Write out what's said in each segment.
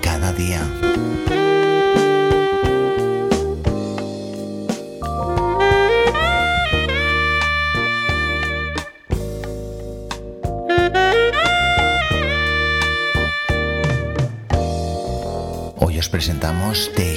Cada día. Hoy os presentamos Take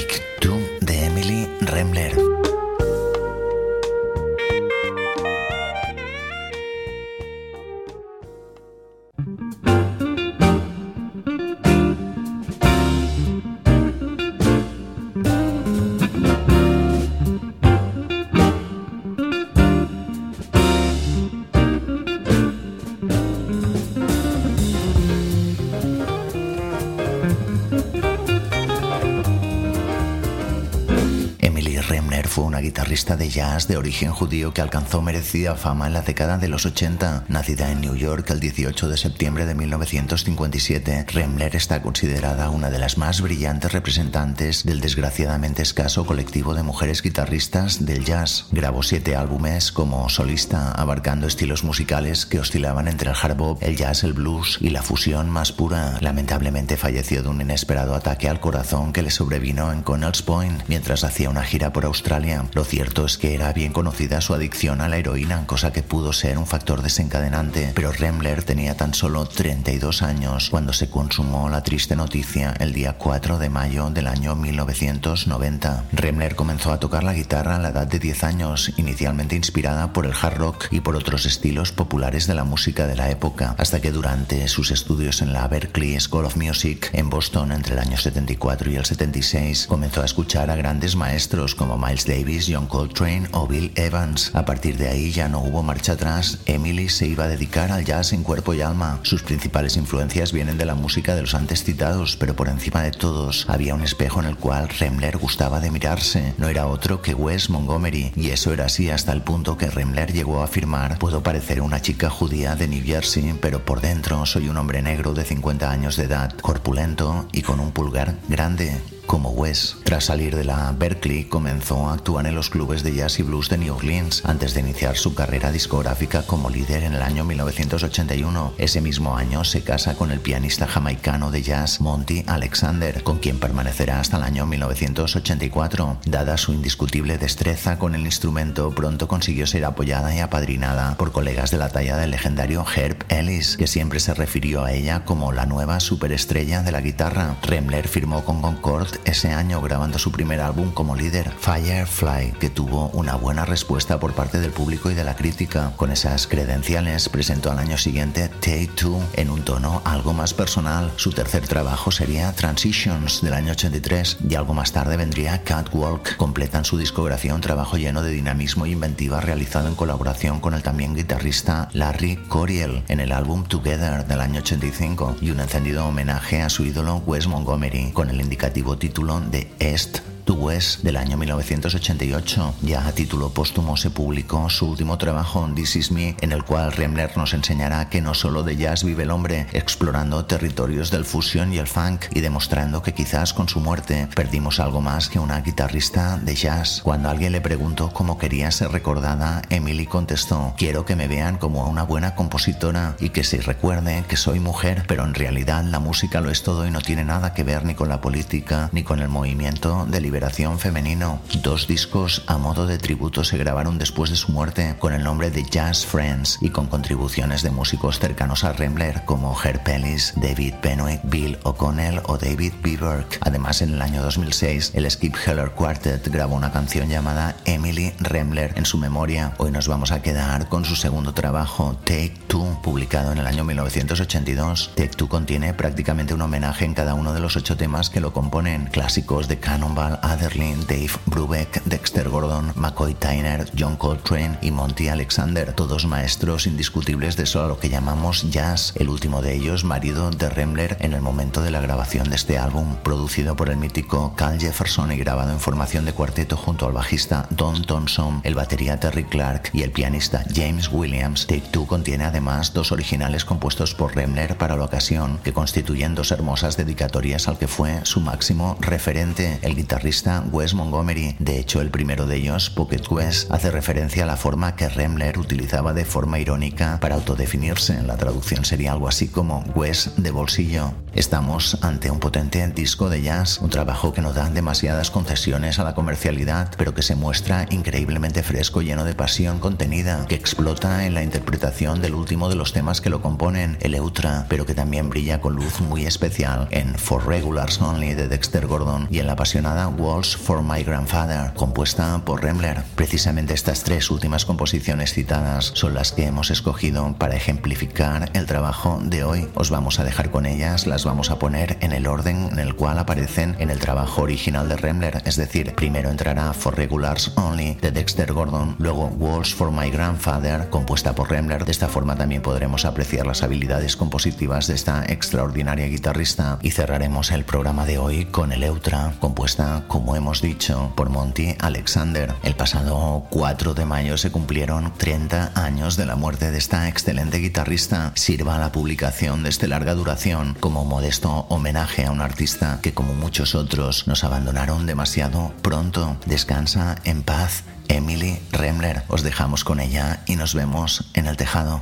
guitarrista de jazz de origen judío que alcanzó merecida fama en la década de los 80. Nacida en New York el 18 de septiembre de 1957, Remler está considerada una de las más brillantes representantes del desgraciadamente escaso colectivo de mujeres guitarristas del jazz. Grabó siete álbumes como solista, abarcando estilos musicales que oscilaban entre el hard bop, el jazz, el blues y la fusión más pura. Lamentablemente falleció de un inesperado ataque al corazón que le sobrevino en Connells Point mientras hacía una gira por Australia. Lo cierto es que era bien conocida su adicción a la heroína, cosa que pudo ser un factor desencadenante, pero Remler tenía tan solo 32 años cuando se consumó la triste noticia el día 4 de mayo del año 1990. Remler comenzó a tocar la guitarra a la edad de 10 años, inicialmente inspirada por el hard rock y por otros estilos populares de la música de la época, hasta que durante sus estudios en la Berklee School of Music en Boston entre el año 74 y el 76 comenzó a escuchar a grandes maestros como Miles Davis John Coltrane o Bill Evans. A partir de ahí ya no hubo marcha atrás. Emily se iba a dedicar al jazz en cuerpo y alma. Sus principales influencias vienen de la música de los antes citados, pero por encima de todos había un espejo en el cual Remler gustaba de mirarse. No era otro que Wes Montgomery, y eso era así hasta el punto que Remler llegó a afirmar: Puedo parecer una chica judía de New Jersey, pero por dentro soy un hombre negro de 50 años de edad, corpulento y con un pulgar grande como Wes. Tras salir de la Berkeley, comenzó a actuar en los clubes de jazz y blues de New Orleans antes de iniciar su carrera discográfica como líder en el año 1981. Ese mismo año se casa con el pianista jamaicano de jazz Monty Alexander, con quien permanecerá hasta el año 1984. Dada su indiscutible destreza con el instrumento, pronto consiguió ser apoyada y apadrinada por colegas de la talla del legendario Herb Ellis, que siempre se refirió a ella como la nueva superestrella de la guitarra. Remler firmó con Concord ese año grabando su primer álbum como líder, Firefly, que tuvo una buena respuesta por parte del público y de la crítica. Con esas credenciales presentó al año siguiente Take Two en un tono algo más personal. Su tercer trabajo sería Transitions del año 83 y algo más tarde vendría Catwalk. Completan su discografía un trabajo lleno de dinamismo e inventiva realizado en colaboración con el también guitarrista Larry Coriel en el álbum Together del año 85 y un encendido homenaje a su ídolo Wes Montgomery con el indicativo título título de Est West del año 1988. Ya a título póstumo se publicó su último trabajo, This Is Me, en el cual Remler nos enseñará que no solo de jazz vive el hombre, explorando territorios del fusion y el funk y demostrando que quizás con su muerte perdimos algo más que una guitarrista de jazz. Cuando alguien le preguntó cómo quería ser recordada, Emily contestó, quiero que me vean como una buena compositora y que se recuerde que soy mujer, pero en realidad la música lo es todo y no tiene nada que ver ni con la política ni con el movimiento de liberación femenino. Dos discos a modo de tributo se grabaron después de su muerte con el nombre de Jazz Friends y con contribuciones de músicos cercanos a Rembler como Herb Ellis, David Benoit, Bill O'Connell o David Beaverk. Además, en el año 2006, el Skip Heller Quartet grabó una canción llamada Emily Rembler en su memoria. Hoy nos vamos a quedar con su segundo trabajo, Take Two, publicado en el año 1982. Take Two contiene prácticamente un homenaje en cada uno de los ocho temas que lo componen, clásicos de Cannonball Adderley, Dave Brubeck, Dexter Gordon, McCoy Tyner, John Coltrane y Monty Alexander, todos maestros indiscutibles de eso a lo que llamamos jazz, el último de ellos marido de Rembler en el momento de la grabación de este álbum, producido por el mítico Cal Jefferson y grabado en formación de cuarteto junto al bajista Don Thompson, el batería Terry Clark y el pianista James Williams. Take Two contiene además dos originales compuestos por Rembler para la ocasión, que constituyen dos hermosas dedicatorias al que fue su máximo referente, el guitarrista Wes Montgomery. De hecho, el primero de ellos, Pocket Wes, hace referencia a la forma que Rembler utilizaba de forma irónica para autodefinirse. La traducción sería algo así como Wes de bolsillo. Estamos ante un potente disco de jazz, un trabajo que no da demasiadas concesiones a la comercialidad, pero que se muestra increíblemente fresco, lleno de pasión contenida, que explota en la interpretación del último de los temas que lo componen, el Eutra, pero que también brilla con luz muy especial en For Regulars Only de Dexter Gordon y en la apasionada Walls for My Grandfather, compuesta por Rembler. Precisamente estas tres últimas composiciones citadas son las que hemos escogido para ejemplificar el trabajo de hoy. Os vamos a dejar con ellas, las vamos a poner en el orden en el cual aparecen en el trabajo original de Rembler, es decir, primero entrará For Regulars Only de Dexter Gordon, luego Walls for My Grandfather, compuesta por Rembler. De esta forma también podremos apreciar las habilidades compositivas de esta extraordinaria guitarrista y cerraremos el programa de hoy con el Eutra, compuesta, como hemos dicho, por Monty Alexander. El pasado 4 de mayo se cumplieron 30 años de la muerte de esta excelente guitarrista. Sirva la publicación de este larga duración como modesto homenaje a un artista que como muchos otros nos abandonaron demasiado pronto. Descansa en paz. Emily Remler, os dejamos con ella y nos vemos en el tejado.